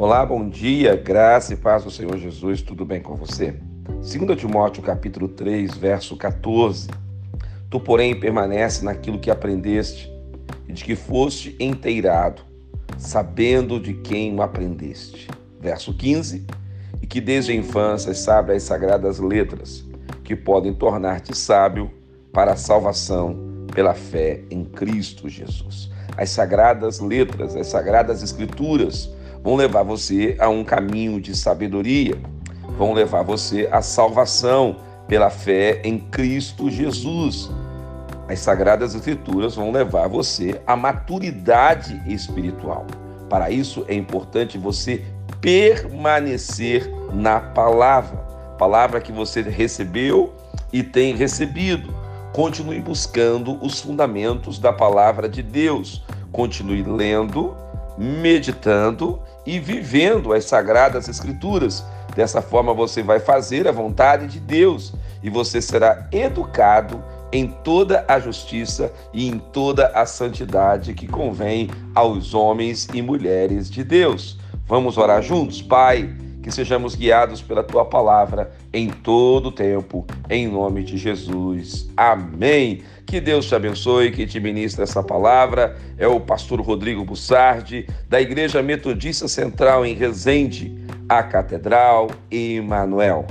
Olá, bom dia, graça e paz do Senhor Jesus, tudo bem com você? 2 Timóteo capítulo 3, verso 14. Tu, porém, permanece naquilo que aprendeste e de que foste inteirado, sabendo de quem o aprendeste. Verso 15. E que desde a infância sabe as sagradas letras, que podem tornar-te sábio para a salvação pela fé em Cristo Jesus. As sagradas letras, as sagradas escrituras, vão levar você a um caminho de sabedoria, vão levar você à salvação pela fé em Cristo Jesus. As Sagradas Escrituras vão levar você à maturidade espiritual. Para isso é importante você permanecer na palavra, palavra que você recebeu e tem recebido. Continue buscando os fundamentos da palavra de Deus. Continue lendo, meditando e vivendo as sagradas escrituras. Dessa forma você vai fazer a vontade de Deus e você será educado em toda a justiça e em toda a santidade que convém aos homens e mulheres de Deus. Vamos orar juntos, Pai, que sejamos guiados pela tua palavra em todo o tempo, em nome de Jesus. Amém. Que Deus te abençoe, que te ministre essa palavra. É o pastor Rodrigo Bussardi, da Igreja Metodista Central em Resende, a Catedral Emanuel.